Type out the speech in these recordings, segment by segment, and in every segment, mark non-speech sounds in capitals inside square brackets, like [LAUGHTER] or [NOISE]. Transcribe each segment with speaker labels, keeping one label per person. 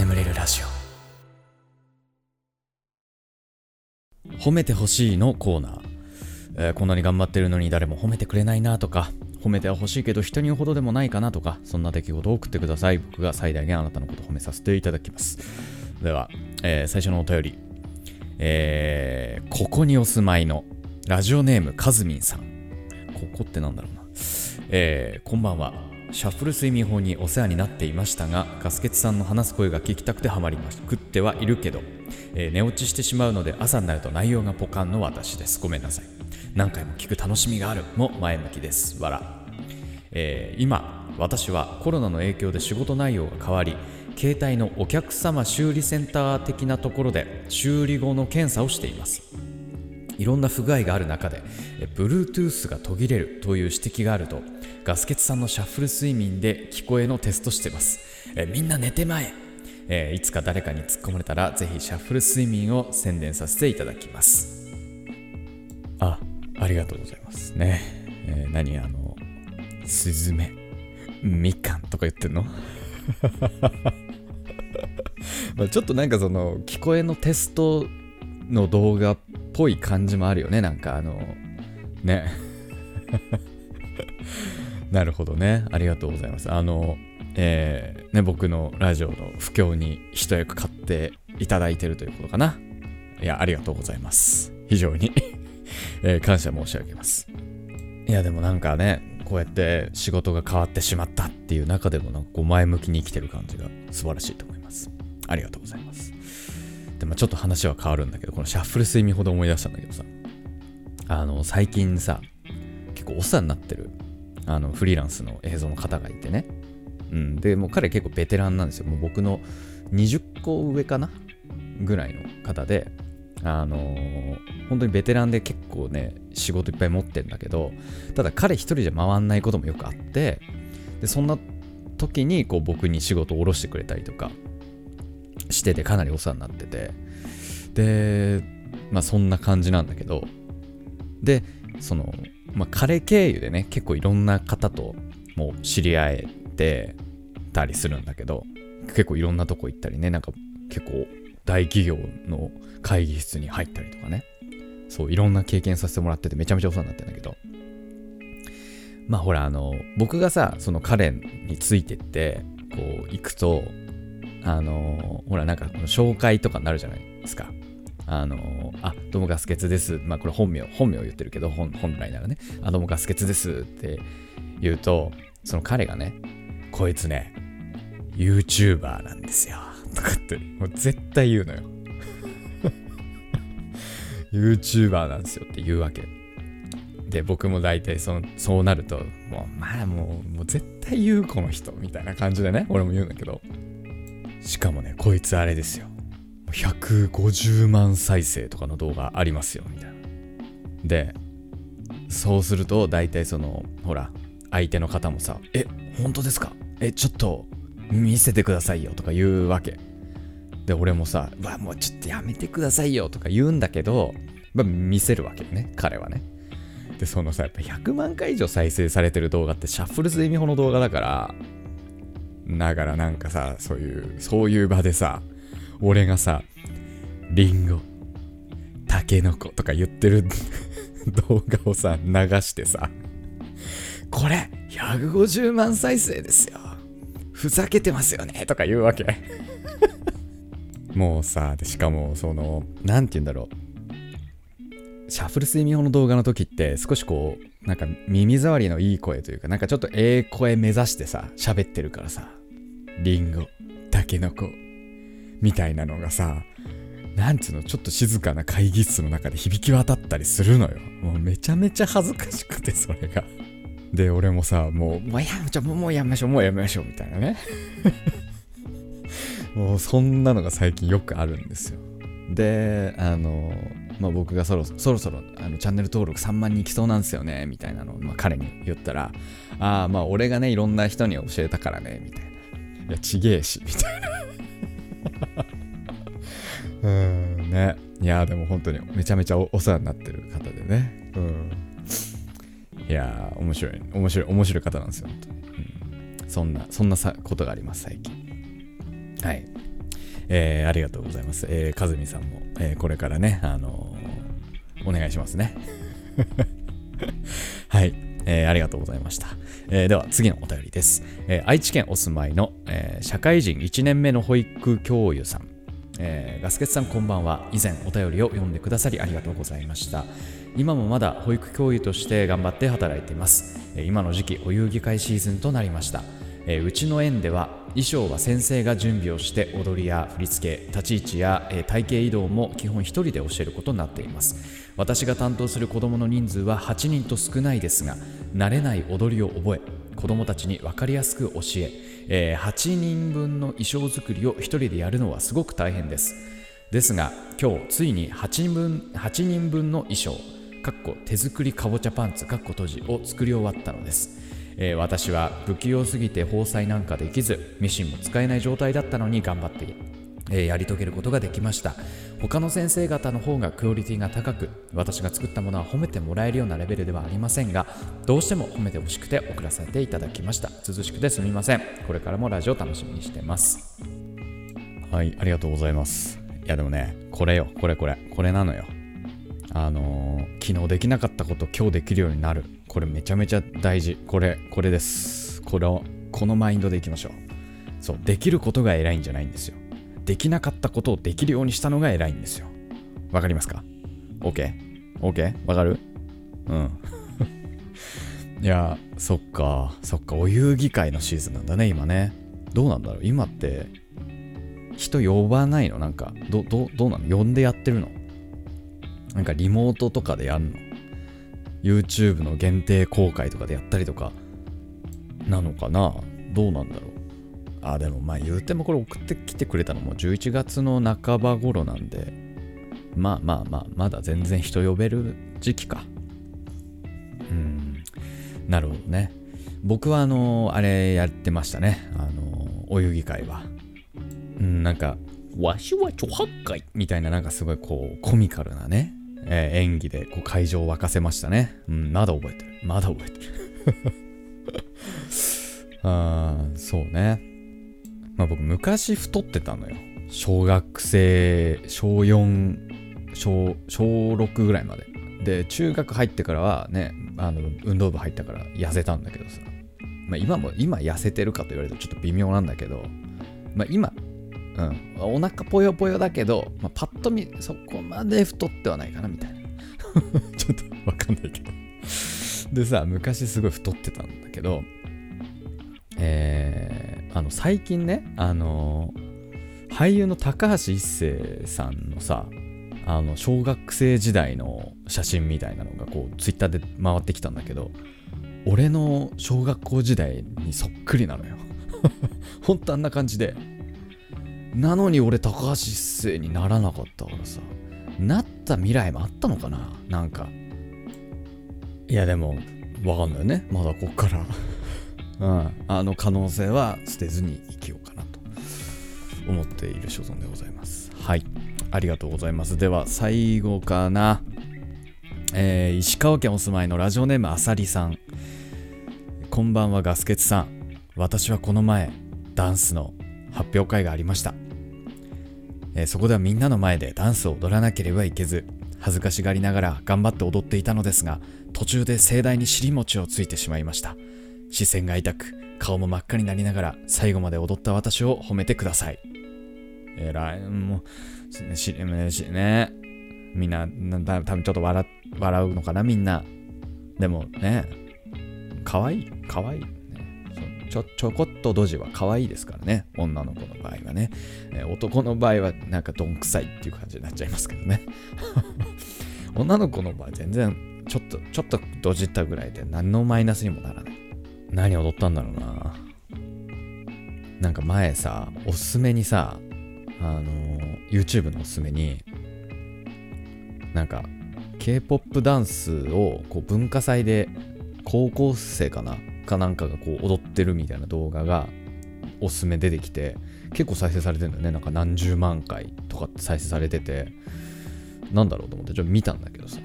Speaker 1: 眠れるラジオ。褒めてほしいのコーナー、えーこんなに頑張ってるのに誰も褒めてくれないなとか。褒めては欲しいけど人に言うほどでもないかなとか。そんな出来事を送ってください。僕が最大限あなたのことを褒めさせていただきます。では、えー最初のお便り。えーここにお住まいのラジオネームかずみんさん。ここってなんだろうな。えーこんばんは。シャッフル睡眠法にお世話になっていましたがガスケツさんの話す声が聞きたくてハマりまくってはいるけど、えー寝落ちしてしまうので朝になると内容がポカンの私です。ごめんなさい。何回も聞く楽しみがある。も前向きです。わら、えー今私はコロナの影響で仕事内容が変わり携帯のお客様修理センター的なところで修理後の検査をしています。いろんな不具合がある中で Bluetooth が途切れるという指摘があるとガスケツさんのシャッフル睡眠で聞こえのテストしてます。えみんな寝てまえ。えーいつか誰かに突っ込まれたらぜひシャッフル睡眠を宣伝させていただきます。あありがとうございますね、えー何あのスズメみかんとか言ってんの？[LAUGHS] まあちょっとなんかその聞こえのテストの動画っぽい感じもあるよね。なんかあのね。なるほどね。ありがとうございます。あのえーね僕のラジオの不況に一役買っていただいてるということかな。いやありがとうございます。非常に。[LAUGHS] えー感謝申し上げます。いやでもなんかねこうやって仕事が変わってしまったっていう中でもなんかこう前向きに生きてる感じが素晴らしいと思います。ありがとうございます。でもちょっと話は変わるんだけどこのシャッフル睡眠ほど思い出したんだけどさ。あの最近さ結構お世話になってるあのフリーランスの映像の方がいてね。うん。でもう彼結構ベテランなんですよ。もう僕の20個上かな？ぐらいの方であのー本当にベテランで結構ね仕事いっぱい持ってんだけどただ彼一人じゃ回んないこともよくあってでそんな時にこう僕に仕事を下ろしてくれたりとかしててかなりお世話になってて。でまあそんな感じなんだけど。でその、まあ、彼経由でね結構いろんな方とも知り合えてたりするんだけど結構いろんなとこ行ったりねなんか結構大企業の会議室に入ったりとかね。そういろんな経験させてもらっててめちゃめちゃお世話になってんだけど。まあほらあの僕がさその彼についてってこう行くとあのほらなんかこの紹介とかになるじゃないですか。あのあどうもガスケツです。まあこれ本名本名言ってるけど本本来ならね。あどうもガスケツですって言うとその彼がねこいつね YouTuber なんですよ。とかってもう絶対言うのよ。[LAUGHS] YouTuber なんですよって言うわけ。で僕も大体そのそうなるともうまあもうもう絶対言うこの人みたいな感じでね俺も言うんだけど。しかもねこいつあれですよ。150万再生とかの動画ありますよみたいな。でそうすると大体そのほら相手の方もさ「え本当ですか？えちょっと見せてくださいよ」とか言うわけ。で俺もさ「うわもうちょっとやめてくださいよ」とか言うんだけど、まあ、見せるわけよね彼はね。でそのさやっぱ100万回以上再生されてる動画ってシャッフル睡眠法の動画だからだからなんかさそういうそういう場でさ俺がさリンゴタケノコとか言ってる [LAUGHS] 動画をさ流してさこれ150万再生ですよ。ふざけてますよね。とか言うわけ。[LAUGHS] もうさしかもその何て言うんだろう。シャッフル睡眠法の動画の時って少しこうなんか耳障りのいい声というかなんかちょっとええ声目指してさ喋ってるからさ。リンゴタケノコみたいなのがさなんつうのちょっと静かな会議室の中で響き渡ったりするのよ。もうめちゃめちゃ恥ずかしくてそれが。で俺もさもうもうやめちゃうもうやめましょうもうやめましょうみたいなね。[LAUGHS] もうそんなのが最近よくあるんですよ。であのまあ僕がそろそろそろあのチャンネル登録3万人いきそうなんですよねみたいなのを、まあ、彼に言ったらああまあ俺がねいろんな人に教えたからねみたいな。いやちげえしみたいな。[LAUGHS] うんね。いやでも本当にめちゃめちゃおお世話になってる方でね。うん。いやー面白い。面白い面白い方なんですよ本当に、うん、そんなそんなさことがあります最近。はい。えー、ありがとうございます。えー、かずみさんも、えー、これからね、あのー、お願いしますね。[LAUGHS] はい、えー、ありがとうございました。えー、では次のお便りです。えー、愛知県お住まいの、えー、社会人1年目の保育教諭さん。えー、ガスケツさんこんばんは。以前お便りを読んでくださりありがとうございました。今もまだ保育教諭として頑張って働いています。今の時期お遊戯会シーズンとなりました。えー、うちの園では衣装は先生が準備をして踊りや振り付け立ち位置や、え、体型移動も基本1人で教えることになっています。私が担当する子どもの人数は8人と少ないですが慣れない踊りを覚え子どもたちに分かりやすく教ええ、8人分の衣装作りを1人でやるのはすごく大変です。ですが今日ついに8人分 ,8 人分の衣装かっこ手作りかぼちゃパンツかっこ閉じを作り終わったのです。えー、私は不器用すぎて縫製なんかできずミシンも使えない状態だったのに頑張って、えー、やり遂げることができました。他の先生方の方がクオリティが高く私が作ったものは褒めてもらえるようなレベルではありませんがどうしても褒めてほしくて送らせていただきました。涼しくてすみません。これからもラジオ楽しみにしてます。はいありがとうございます。いやでもねこれよこれこれこれなのよ。あのー、昨日できなかったこと今日できるようになるこれめちゃめちゃ大事。これ、これです。これを、このマインドでいきましょう。そう、できることが偉いんじゃないんですよ。できなかったことをできるようにしたのが偉いんですよ。わかりますか ?OK?OK? わかる？うん。[LAUGHS] いや、そっか、そっか、お遊戯会のシーズンなんだね、今ね。どうなんだろう？今って、人呼ばないの？なんか、ど、ど、どうなの？呼んでやってるの？なんかリモートとかでやんの？YouTube の限定公開とかでやったりとかなのかな？どうなんだろう？あ、でもまあ言うてもこれ送ってきてくれたのも11月の半ば頃なんで、まあまあまあ、まだ全然人呼べる時期か。うん、なるほどね。僕はあの、あれやってましたね。あの、お遊戯会は。うん、なんか、わしはちょはっかいみたいななんかすごいこうコミカルなね、えー、演技でこう会場を沸かせましたね。うん、まだ覚えてる。まだ覚えてる。[LAUGHS] あそうね。まあ僕昔太ってたのよ。小学生、小4、小、小6ぐらいまで。で、中学入ってからはね、あの、運動部入ったから痩せたんだけどさ。まあ今も、今痩せてるかと言われるとちょっと微妙なんだけど、まあ今、うん、お腹ぽよぽよだけど、まあ、パッと見そこまで太ってはないかなみたいな。[LAUGHS] ちょっとわかんないけど。でさ昔すごい太ってたんだけどえー、あの最近ねあの俳優の高橋一生さんのさあの小学生時代の写真みたいなのがこうツイッターで回ってきたんだけど俺の小学校時代にそっくりなのよ。ほんとあんな感じでなのに俺高橋一生にならなかったからさ。なった未来もあったのかな？なんか。いやでもわかんないよね。まだこっから。[LAUGHS] うん。あの可能性は捨てずに生きようかなと思っている所存でございます。はい。ありがとうございます。では最後かな。えー、石川県お住まいのラジオネームあさりさん。こんばんはガスケツさん。私はこの前ダンスの発表会がありました、えー、そこではみんなの前でダンスを踊らなければいけず恥ずかしがりながら頑張って踊っていたのですが途中で盛大に尻餅をついてしまいました。視線が痛く顔も真っ赤になりながら最後まで踊った私を褒めてください。えらいもうししね。みんな多分ちょっと笑笑うのかなみんな。でもね。かわいいかわいい。ちょ、ちょこっとドジは可愛いですからね。女の子の場合はね。えー、男の場合はなんかどんくさいっていう感じになっちゃいますけどね。[LAUGHS] 女の子の場合全然ちょっと、ちょっとドジったぐらいで何のマイナスにもならない。何踊ったんだろうな。なんか前さ、おすすめにさ、あのー、YouTube のおすすめに、なんか K-POP ダンスをこう文化祭で高校生かなかなんかがこう踊ってるみたいな動画がおすすめ出てきて結構再生されてるんだよね。なんか何十万回とかって再生されててなんだろうと思ってちょっと見たんだけどさ。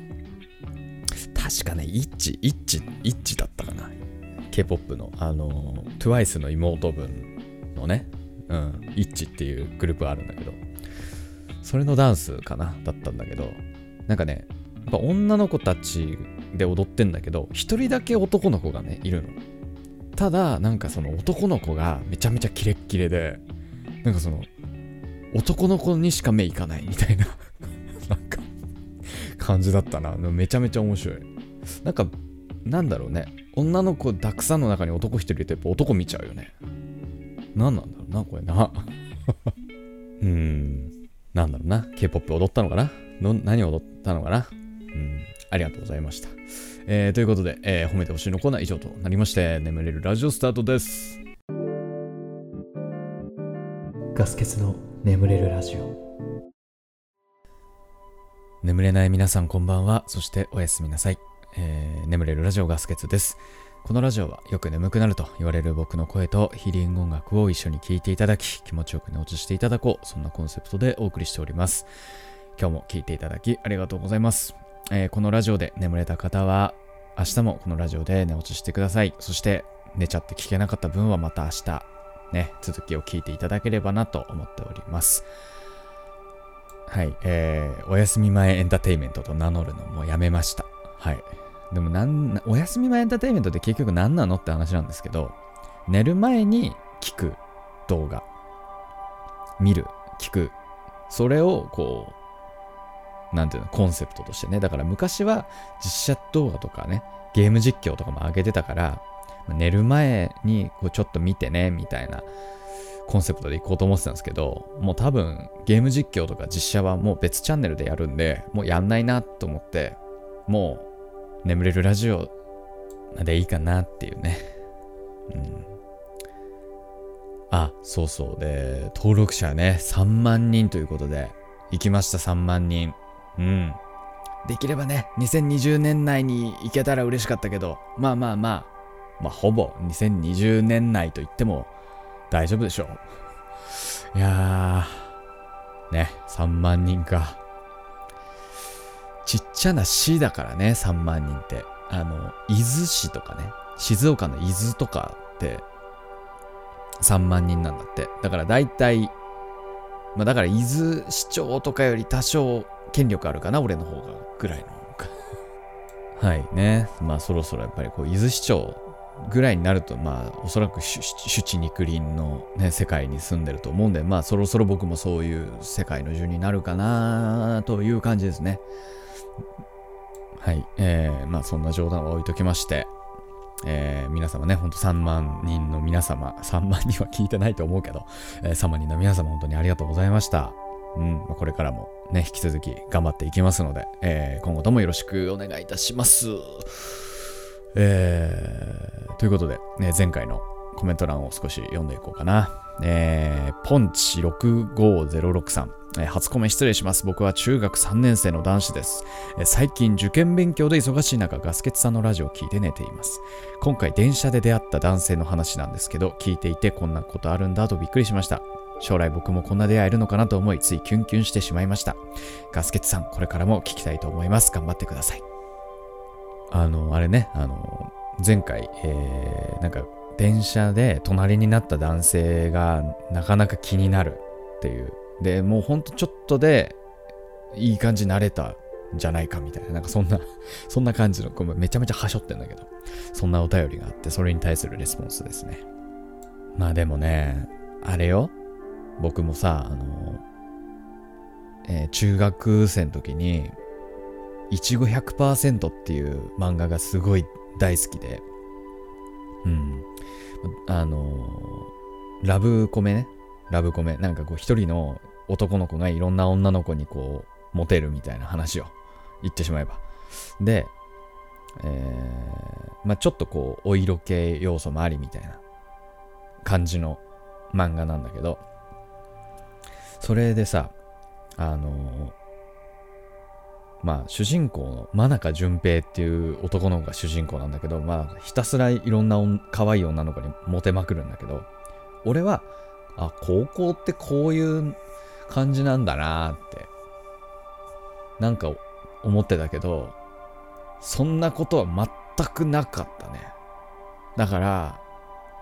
Speaker 1: 確かねイッチイッチイッチだったかな。K-POP のあの TWICE の妹分のねうんイッチっていうグループあるんだけど。それのダンスかなだったんだけど、なんかね、やっぱ女の子たちで踊ってんだけど、一人だけ男の子がね、いるの。ただ、なんかその男の子がめちゃめちゃキレッキレで、なんかその、男の子にしか目いかないみたいな [LAUGHS] なんか、感じだったな。めちゃめちゃ面白い。なんか、なんだろうね。女の子たくさんの中に男一人いるとやっぱ男見ちゃうよね。何なんだろうな、これな。[LAUGHS] うん。なんだろうな。K-POP 踊ったのかな？何踊ったのかな？うん。ありがとうございました。えー、ということで、えー、褒めてほしいのコーナー以上となりまして、眠れるラジオスタートです。
Speaker 2: ガス欠の眠れるラジオ。
Speaker 1: 眠れない皆さんこんばんは。そしておやすみなさい。えー、眠れるラジオガス欠です。このラジオはよく眠くなると言われる僕の声とヒーリング音楽を一緒に聴いていただき気持ちよく寝落ちしていただこうそんなコンセプトでお送りしております。今日も聴いていただきありがとうございます。えー、このラジオで眠れた方は明日もこのラジオで寝落ちしてください。そして寝ちゃって聞けなかった分はまた明日ね、続きを聞いていただければなと思っております。はい、えー、お休み前エンターテイメントと名乗るのもやめました。はい。でもなん、お休み前エンターテイメントって結局何なのって話なんですけど、寝る前に聞く動画、見る、聞く、それをこう、なんていうの、コンセプトとしてね。だから昔は実写動画とかね、ゲーム実況とかも上げてたから、寝る前にこうちょっと見てね、みたいなコンセプトでいこうと思ってたんですけど、もう多分ゲーム実況とか実写はもう別チャンネルでやるんで、もうやんないなと思って、もう眠れるラジオでいいかなっていうね。うん。あ、そうそう。で、登録者ね、3万人ということで、行きました、3万人。うん。できればね、2020年内に行けたら嬉しかったけど、まあまあまあ、まあ、ほぼ2020年内と言っても大丈夫でしょう。いやー、ね、3万人か。ちっちゃな市だからね、3万人って。あの、伊豆市とかね、静岡の伊豆とかって3万人なんだって。だから大体、まあだから伊豆市長とかより多少権力あるかな、俺の方が、ぐらいの。[LAUGHS] はいね。まあそろそろやっぱりこう、伊豆市長ぐらいになると、まあ、おそらくシュチ肉林の、ね、世界に住んでると思うんで、まあ、そろそろ僕もそういう世界の順になるかなという感じですね。はい。えー、まあ、そんな冗談は置いときまして、えー、皆様ね、ほんと3万人の皆様、3万人は聞いてないと思うけど、えー、3万人の皆様、本当にありがとうございました。うん、まあ、これからもね、引き続き頑張っていきますので、えー、今後ともよろしくお願いいたします。えー、ということで、ね、前回のコメント欄を少し読んでいこうかな。えー、ポンチ65063、えー、初コメ失礼します。僕は中学3年生の男子です、えー、最近受験勉強で忙しい中、ガスケツさんのラジオを聞いて寝ています。今回電車で出会った男性の話なんですけど、聞いていてこんなことあるんだとびっくりしました。将来僕もこんな出会えるのかなと思い、ついキュンキュンしてしまいました。ガスケツさん、これからも聞きたいと思います。頑張ってください。あの、あれね、あの、前回、えー、なんか、電車で隣になった男性がなかなか気になるっていう。で、もうほんとちょっとでいい感じになれたんじゃないかみたいな。なんかそんな [LAUGHS] そんな感じの、めちゃめちゃはしょってんだけど、そんなお便りがあって、それに対するレスポンスですね。まあでもね、あれよ。僕もさ、あの、えー、中学生の時に、いちご100%っていう漫画がすごい大好きで、うん。あの、ラブコメね。ラブコメ。なんかこう一人の男の子がいろんな女の子にこう、モテるみたいな話を言ってしまえば。で、えー、まあちょっとこう、お色気要素もありみたいな感じの漫画なんだけど、それでさ、あのまあ、主人公の真中淳平っていう男の子が主人公なんだけど、まあ、ひたすらいろんな可愛い女の子にモテまくるんだけど、俺は、あ、高校ってこういう感じなんだなって、なんか思ってたけど、そんなことは全くなかったね。だから、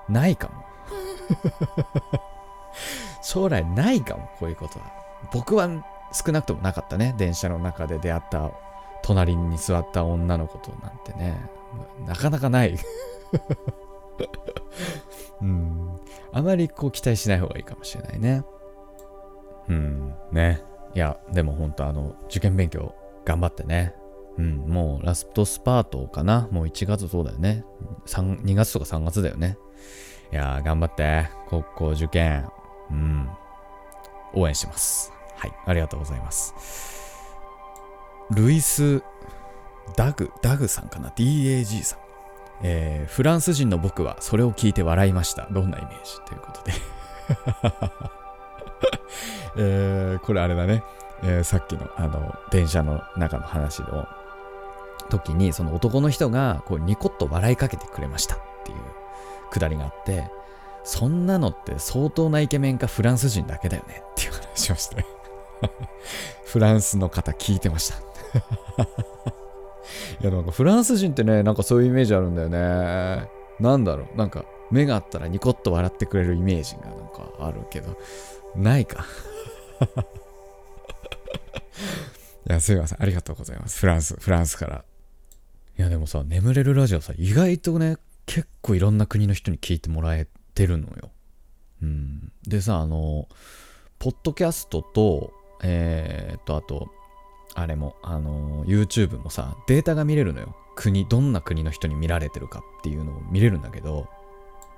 Speaker 1: ないかも。[LAUGHS] 将来ないかも、こういうことは。僕は少なくともなかったね。電車の中で出会った隣に座った女の子となんてね。なかなかない。[LAUGHS] うん。あまりこう期待しない方がいいかもしれないね。うん。ね。いや、でも本当あの、受験勉強頑張ってね。うん、もうラストスパートかな。もう1月そうだよね。2月とか3月だよね。いやー、頑張って。高校受験。うん。応援してます。はい。ありがとうございます。ルイス・ダグ、ダグさんかな ?DAG さん。えー、フランス人の僕はそれを聞いて笑いました。どんなイメージ？ということで [LAUGHS] えー、これあれだね。えー、さっきのあの電車の中の話の時にその男の人がこうニコッと笑いかけてくれましたっていうくだりがあってそんなのって相当なイケメンかフランス人だけだよねっていう話をして [LAUGHS] フランスの方聞いてました。[LAUGHS] いやなんかフランス人ってねなんかそういうイメージあるんだよね。なんだろうなんか目があったらニコッと笑ってくれるイメージがなんかあるけどないか。[LAUGHS] いやすいません。ありがとうございます。フランスフランスから。いやでもさ、眠れるラジオさ、意外とね、結構いろんな国の人に聞いてもらえてるのよ。うん。でさ、あの、ポッドキャストと、えー、っと、あと、あれも、あの、YouTube もさ、データが見れるのよ。国、どんな国の人に見られてるかっていうのを見れるんだけど、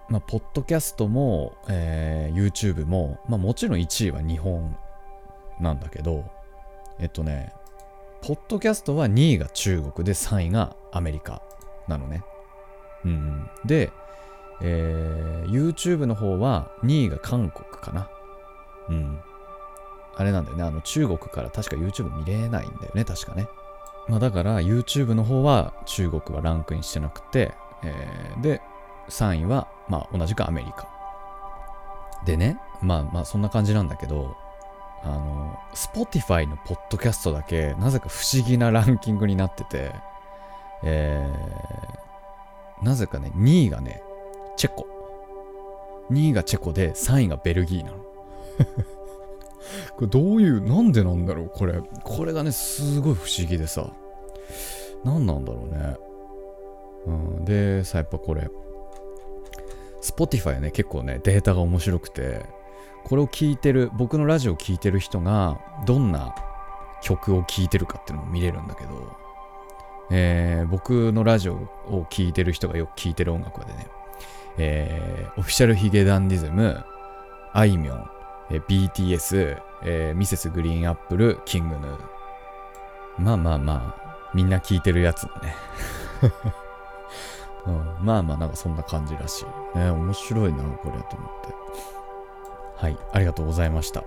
Speaker 1: まあ、ポッドキャストも、えー、YouTube も、まあ、もちろん1位は日本なんだけど、えっとね、ポッドキャストは2位が中国で3位がアメリカなのね。うん。で、えー、YouTube の方は2位が韓国かな。うん。あれなんだよね。あの中国から確か YouTube 見れないんだよね。確かね。まあだから YouTube の方は中国はランクインしてなくて、えー、で、3位はまあ同じくアメリカ。でね、まあまあそんな感じなんだけど、あの、Spotify のポッドキャストだけ、なぜか不思議なランキングになってて、えー、なぜかね、2位がね、チェコ。2位がチェコで、3位がベルギーなの。[LAUGHS] これどういう、なんでなんだろうこれ。これがね、すごい不思議でさ。何なんだろうね。うん、で、さ、やっぱこれ、Spotify ね、結構ね、データが面白くて、これを聞いてる僕のラジオを聴いてる人がどんな曲を聴いてるかっていうのも見れるんだけど、えー、僕のラジオを聴いてる人がよく聴いてる音楽はでね、えー、オフィシャルヒゲダンディズム、あいみょん、えー、BTS、えー、ミセスグリーンアップル、キングヌー。まあまあまあ、みんな聴いてるやつだね。[LAUGHS] うん、まあまあなんかそんな感じらしい。ね、面白いな、これと思って。はい、ありがとうございました。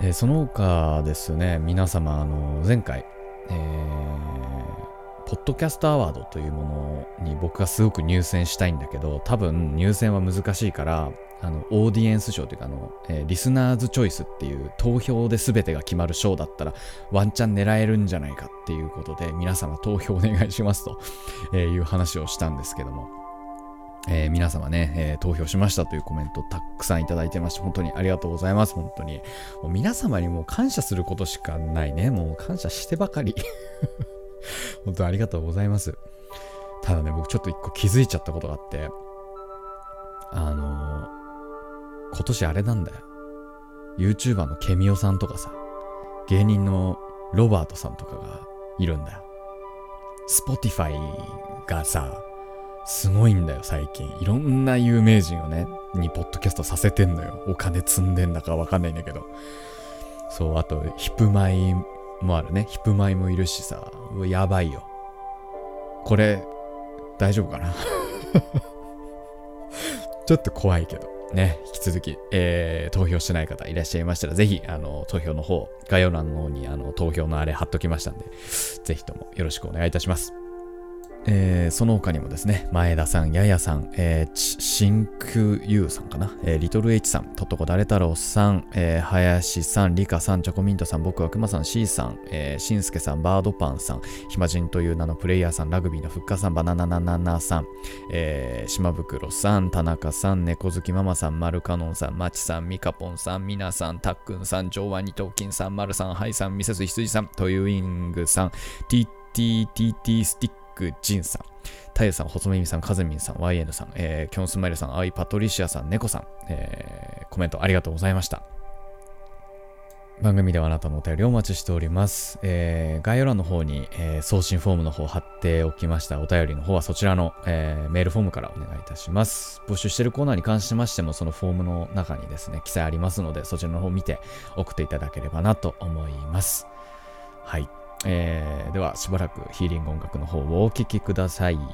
Speaker 1: えー、その他ですね、皆様、あの、前回、えー、ポッドキャストアワードというものに僕がすごく入選したいんだけど、多分入選は難しいから、あの、オーディエンス賞というか、あの、えー、リスナーズチョイスっていう投票で全てが決まる賞だったら、ワンチャン狙えるんじゃないかっていうことで、皆様投票お願いしますとえいう話をしたんですけども、えー、皆様ね、えー、投票しましたというコメントたくさんいただいてまして、本当にありがとうございます。本当に。もう皆様にもう感謝することしかないね。もう感謝してばかり。[LAUGHS] 本当ありがとうございます。ただね、僕ちょっと一個気づいちゃったことがあって、あのー、今年あれなんだよ。YouTuber のケミオさんとかさ、芸人のロバートさんとかがいるんだよ。Spotify がさ、すごいんだよ、最近。いろんな有名人をね、にポッドキャストさせてんのよ。お金積んでんだかわかんないんだけど。そう、あと、ヒップマイもあるね。ヒップマイもいるしさ。やばいよ。これ、大丈夫かな？[LAUGHS] ちょっと怖いけど。ね、引き続き、えー、投票してない方いらっしゃいましたら、ぜひ、あの、投票の方、概要欄の方に、あの、投票のあれ貼っときましたんで、ぜひともよろしくお願いいたします。えーその他にもですね、前田さん、ややさん、えー、ち真空優さんかな、えーリトル H さん、とっとこだれ太郎さん、えー林さん、リカさん、チョコミントさん、僕はくまさん、C さん、えー、しんすけさん、バードパンさん、暇人という名のプレイヤーさん、ラグビーのふっかさん、バナナナナナさん、えー、島袋さん、田中さん、猫好きママさん、マルカノンさん、マチさん、ミカポンさん、ミナさん、タックンさん、ジョーワニトーキンさん、マルさん、ハイさん、ミセス羊さん、トユイングさん、TTTT スティックジンさん、タイさん、細耳さん、カズミンさん、YN さん、えー、キョンスマイルさん、アイパトリシアさん、ネコさん、えーコメントありがとうございました。番組ではあなたのお便りをお待ちしております。えー概要欄の方に、えー送信フォームの方貼っておきましたお便りの方はそちらの、えーメールフォームからお願いいたします。募集しているコーナーに関しましてもそのフォームの中にですね、記載ありますのでそちらの方を見て送っていただければなと思います。はい。えーではしばらくヒーリング音楽の方をお聴きください。はい、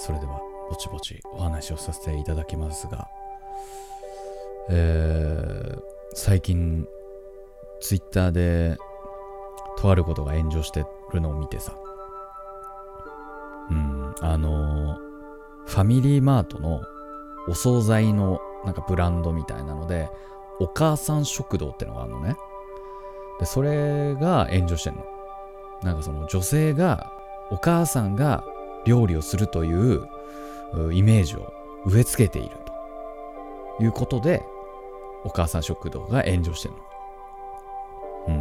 Speaker 1: それではぼちぼちお話をさせていただきますが、えー最近ツイッターでとあることが炎上してるのを見てさ、うん、あのファミリーマートのお惣菜のなんかブランドみたいなので、お母さん食堂ってのがあるのね。で、それが炎上してんの。なんかその女性が、お母さんが料理をするというイメージを植え付けているということで、お母さん食堂が炎上してんの。う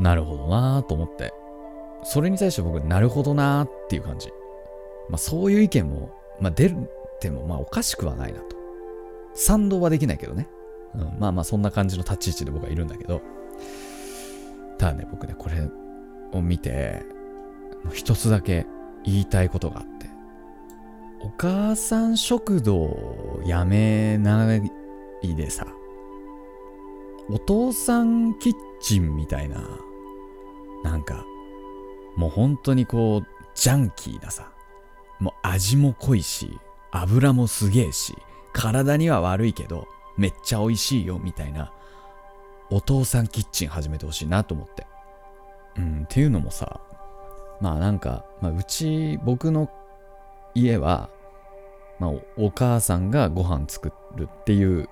Speaker 1: ん。なるほどなぁと思って。それに対して僕、なるほどなぁっていう感じ。まあそういう意見も、まあ出るってもまあおかしくはないなと。賛同はできないけどね。うん、まあまあそんな感じの立ち位置で僕はいるんだけど。ただね、僕ね、これを見て、一つだけ言いたいことがあって。お母さん食堂をやめないでさ、お父さんキッチンみたいな、なんか、もう本当にこう、ジャンキーなさ、もう味も濃いし、油もすげえし、体には悪いけど、めっちゃ美味しいよ、みたいな、お父さんキッチン始めてほしいなと思って。うん、っていうのもさ、まあなんか、まあ、うち、僕の家は、まあお、母さんがご飯作るっていう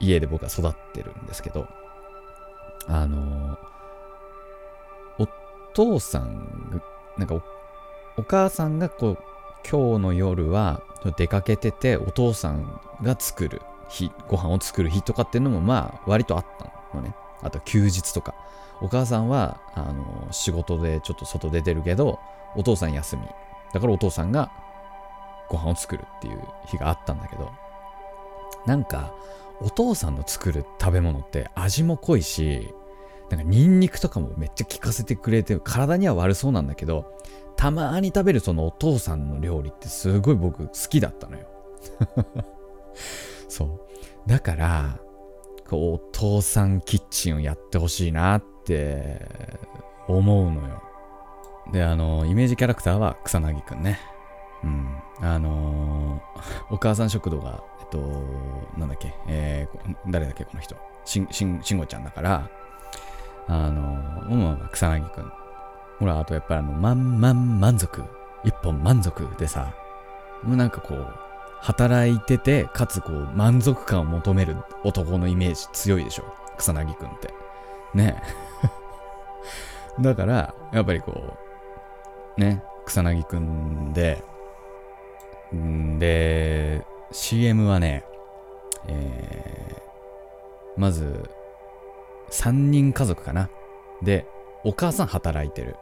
Speaker 1: 家で僕は育ってるんですけど、あのお父さん、なんかお、お母さんがこう、今日の夜は出かけてて、お父さんが作る日、ご飯を作る日とかっていうのもまあ割とあったのね。あと休日とか。お母さんは、あの、仕事でちょっと外出てるけど、お父さん休み。だからお父さんがご飯を作るっていう日があったんだけど、なんか、お父さんの作る食べ物って味も濃いし、なんかニンニクとかもめっちゃ効かせてくれて、体には悪そうなんだけど、たまに食べるそのお父さんの料理ってすごい僕好きだったのよ。[LAUGHS] そう。だから、こう、お父さんキッチンをやってほしいなって思うのよ。で、あの、イメージキャラクターは草薙くんね。うん。あのお母さん食堂が、えっと、なんだっけ、えー誰だっけ、この人。しん、しん、しんごちゃんだから、あのうん、草薙くん。ほら、あとやっぱりあの、満々満足。一本満足でさ、もうなんかこう、働いてて、かつこう、満足感を求める男のイメージ強いでしょ？草薙くんって。ね。[LAUGHS] だから、やっぱりこう、ね、草薙くんで、んで、CM はね、えー、まず、3人家族かな。で、お母さん働いてる。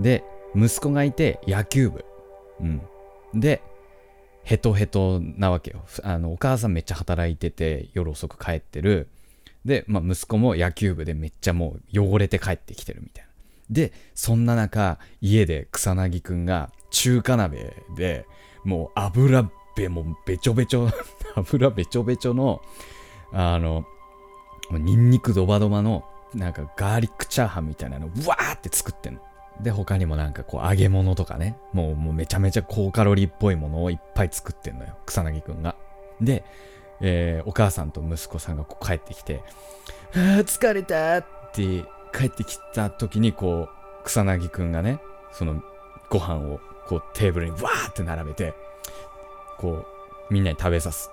Speaker 1: で、息子がいて野球部。うん。で、ヘトヘトなわけよ。あの、お母さんめっちゃ働いてて夜遅く帰ってる。で、まあ、息子も野球部でめっちゃもう汚れて帰ってきてるみたいな。で、そんな中、家で草薙くんが中華鍋でもう油べ、もべちょべちょ、[LAUGHS] 油べちょべちょの、あの、ニンニクドバドバのなんかガーリックチャーハンみたいなのをわーって作ってんの。で、他にもなんかこう揚げ物とかね、もうもうめちゃめちゃ高カロリーっぽいものをいっぱい作ってんのよ、草薙くんが。で、えーお母さんと息子さんがこう帰ってきて、あ疲れたって帰ってきた時にこう、草薙くんがね、そのご飯をこうテーブルにわーって並べて、こう、みんなに食べさす。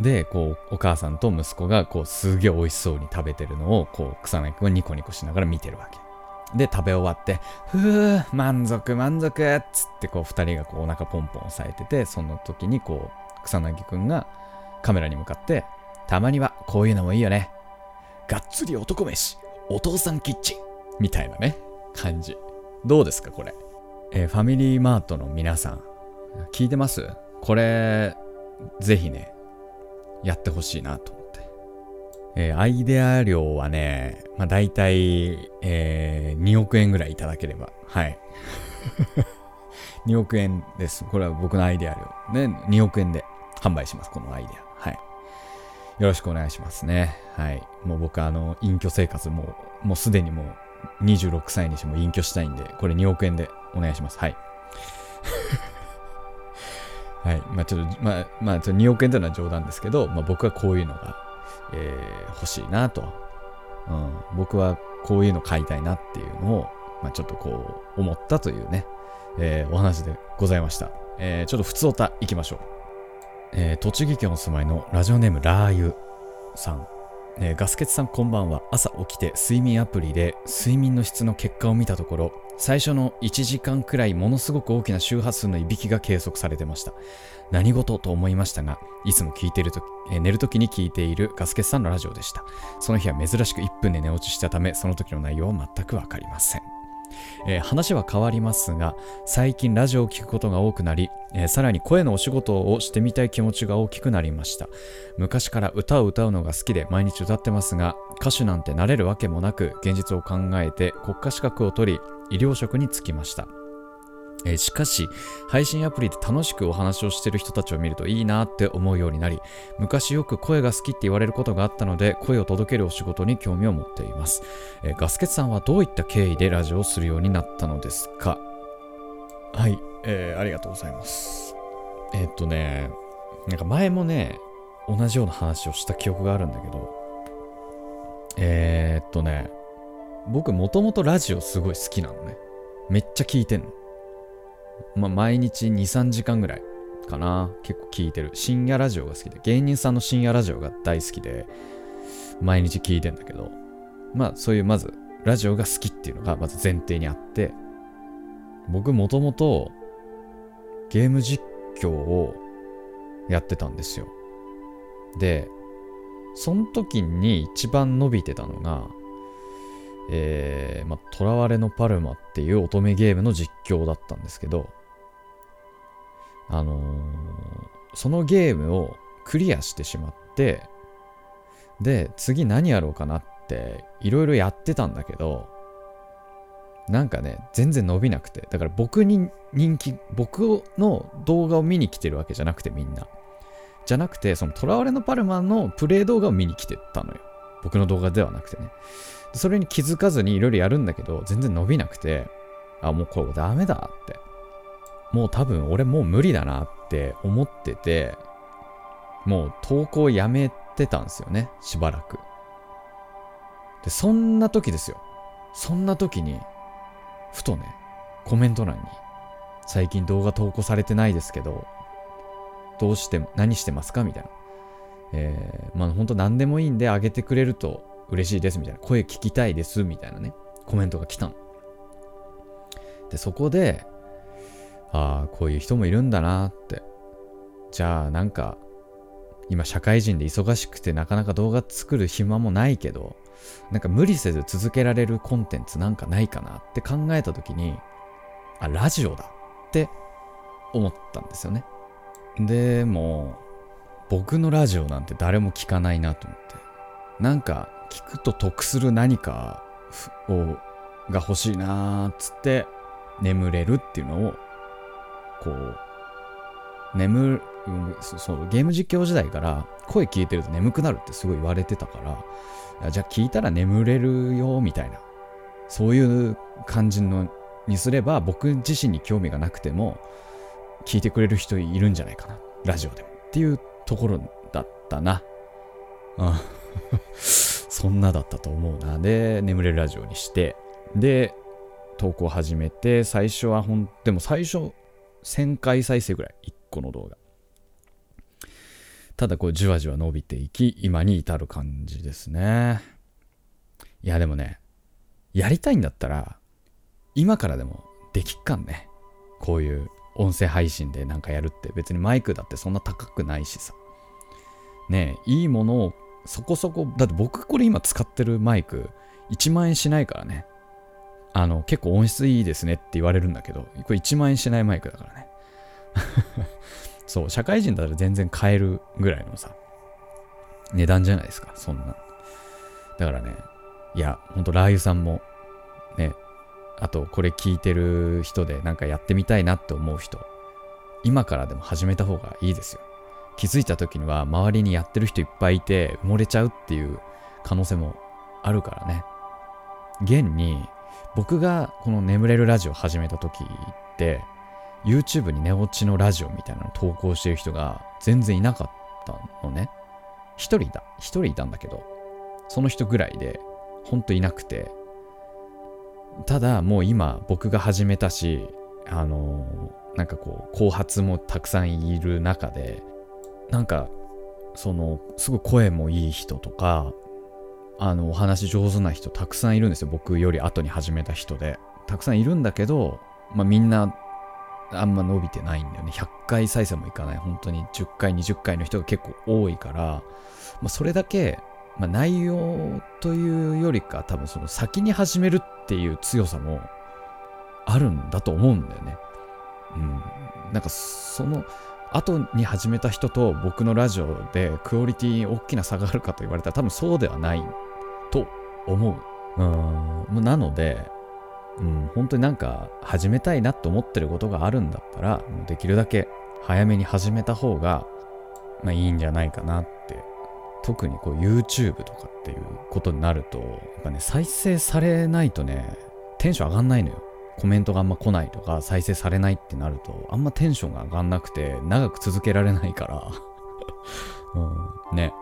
Speaker 1: で、こう、お母さんと息子が、こう、すげえ美味しそうに食べてるのを、こう、草薙くんはニコニコしながら見てるわけ。で、食べ終わって、ふぅ、満足満足っつって、こう、二人がこう、お腹ポンポン押さえてて、その時に、こう、草薙くんがカメラに向かって、たまにはこういうのもいいよね。がっつり男飯、お父さんキッチンみたいなね、感じ。どうですか、これ？えーファミリーマートの皆さん、聞いてます？これ、ぜひね、やってほしいなと。えーアイデア料はね、まあ大体、えー2億円ぐらいいただければ、はい。[LAUGHS] 2億円です。これは僕のアイデア料。ね、2億円で販売します、このアイデア。はい。よろしくお願いしますね。はい。もう僕あの、隠居生活もう、もうすでにもう26歳にしても隠居したいんで、これ2億円でお願いします。はい。[LAUGHS] はい。まあちょっと、まあ、まあ、ちょっと2億円というのは冗談ですけど、まあ僕はこういうのが、えー欲しいなとうん、僕はこういうの買いたいなっていうのを、まあ、ちょっとこう思ったというね、えーお話でございました。えーちょっと普通おた行きましょう。えー栃木県お住まいのラジオネームラー油さん。えーガスケツさんこんばんは。朝起きて睡眠アプリで睡眠の質の結果を見たところ、最初の1時間くらいものすごく大きな周波数のいびきが計測されてました。何事と思いましたが、いつも聞いてると、えー寝るときに聞いているガスケツさんのラジオでした。その日は珍しく1分で寝落ちしたため、その時の内容は全くわかりません。えー話は変わりますが、最近ラジオを聞くことが多くなり、えーさらに声のお仕事をしてみたい気持ちが大きくなりました。昔から歌を歌うのが好きで毎日歌ってますが、歌手なんてなれるわけもなく、現実を考えて国家資格を取り、医療職に就きました。えーしかし配信アプリで楽しくお話をしてる人たちを見るといいなって思うようになり昔よく声が好きって言われることがあったので声を届けるお仕事に興味を持っています、えーガスケツさんはどういった経緯でラジオをするようになったのですか？はい、えーありがとうございます。えーっとねなんか前もね同じような話をした記憶があるんだけどえーっとね僕もともとラジオすごい好きなのねめっちゃ聞いてんのまあ、毎日2、3時間ぐらいかな。結構聞いてる。深夜ラジオが好きで、芸人さんの深夜ラジオが大好きで、毎日聞いてんだけど、まあそういうまず、ラジオが好きっていうのがまず前提にあって、僕もともとゲーム実況をやってたんですよ。で、その時に一番伸びてたのが、えー、まあ、囚われのパルマっていう乙女ゲームの実況だったんですけど、あのーそのゲームをクリアしてしまって、で、次何やろうかなって、いろいろやってたんだけど、なんかね、全然伸びなくて。だから僕に人気、僕の動画を見に来てるわけじゃなくてみんな。じゃなくて、その囚われのパルマのプレイ動画を見に来てたのよ。僕の動画ではなくてね。それに気づかずにいろいろやるんだけど、全然伸びなくて、あ、もうこれダメだって。もう多分俺もう無理だなって思ってて、もう投稿やめてたんですよね、しばらく。で、そんな時ですよ。そんな時に、ふとね、コメント欄に、最近動画投稿されてないですけど、どうして、何してますか？みたいな。えー、まあ本当何でもいいんであげてくれると嬉しいですみたいな。声聞きたいですみたいなね、コメントが来たの。で、そこで、ああ、こういう人もいるんだなって。じゃあなんか、今社会人で忙しくてなかなか動画作る暇もないけど、なんか無理せず続けられるコンテンツなんかないかなって考えた時に、あ、ラジオだって思ったんですよね。でも、僕のラジオなんて誰も聞かないなと思って。なんか聞くと得する何かをが欲しいなーっつって眠れるっていうのをこう眠るうんそうゲーム実況時代から声聞いてると眠くなるってすごい言われてたからじゃあ聞いたら眠れるよみたいなそういう感じのにすれば僕自身に興味がなくても聞いてくれる人いるんじゃないかなラジオでも。っていうところだったな。うん。そんなだったと思うな。で眠れるラジオにして。で投稿始めて最初はほんでも最初1000回再生ぐらい。1個の動画。ただこうじわじわ伸びていき今に至る感じですね。いやでもねやりたいんだったら今からでもできっかんね。こういう音声配信でなんかやるって。別にマイクだってそんな高くないしさ。ねえいいものをそこそこだって僕これ今使ってるマイク1万円しないからね。あの結構音質いいですねって言われるんだけどこれ1万円しないマイクだからね。[LAUGHS] そう社会人だったら全然買えるぐらいのさ値段じゃないですかそんな。だからねいやほんとラー油さんもねあとこれ聞いてる人でなんかやってみたいなって思う人今からでも始めた方がいいですよ。気づいた時には周りにやってる人いっぱいいて埋もれちゃうっていう可能性もあるからね。現に僕がこの眠れるラジオ始めた時って YouTube に寝落ちのラジオみたいなの投稿してる人が全然いなかったのね。一人だ一人いたんだけどその人ぐらいでほんといなくて。ただもう今僕が始めたしあのなんかこう後発もたくさんいる中でなんかそのすごい声もいい人とかあのお話上手な人たくさんいるんですよ。僕より後に始めた人で。たくさんいるんだけど、まあ、みんなあんま伸びてないんだよね。100回再生もいかない。本当に10回20回の人が結構多いから、まあ、それだけ、まあ、内容というよりか多分その先に始めるっていう強さもあるんだと思うんだよね。うん。なんかその後に始めた人と僕のラジオでクオリティ大きな差があるかと言われたら多分そうではないと思う。うん。なので、うん、本当になんか始めたいなと思ってることがあるんだったら、できるだけ早めに始めた方が、まあいいんじゃないかなって。特にこう YouTube とかっていうことになると、やっぱね、再生されないとね、テンション上がんないのよ。コメントがあんま来ないとか再生されないってなるとあんまテンションが上がんなくて長く続けられないから。[LAUGHS] うんね。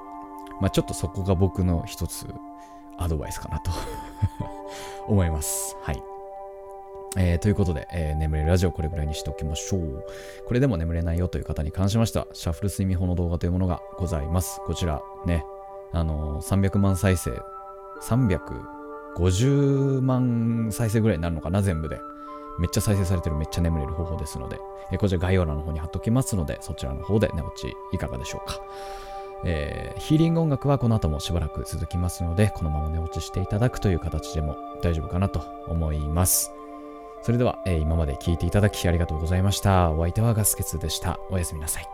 Speaker 1: まあちょっとそこが僕の一つアドバイスかなと。[LAUGHS] 思います。はい。えー、ということで、えー、眠れるラジオこれぐらいにしておきましょう。これでも眠れないよという方に関しましては、シャッフル睡眠法の動画というものがございます。こちらね、あのー、300万再生、300 50万再生ぐらいになるのかな、全部で。めっちゃ再生されてる、めっちゃ眠れる方法ですので、えこちら概要欄の方に貼っておきますので、そちらの方で寝落ちいかがでしょうか。えー、ヒーリング音楽はこの後もしばらく続きますので、このまま寝落ちしていただくという形でも大丈夫かなと思います。それでは、えー、今まで聞いていただきありがとうございました。お相手はガスケツでした。おやすみなさい。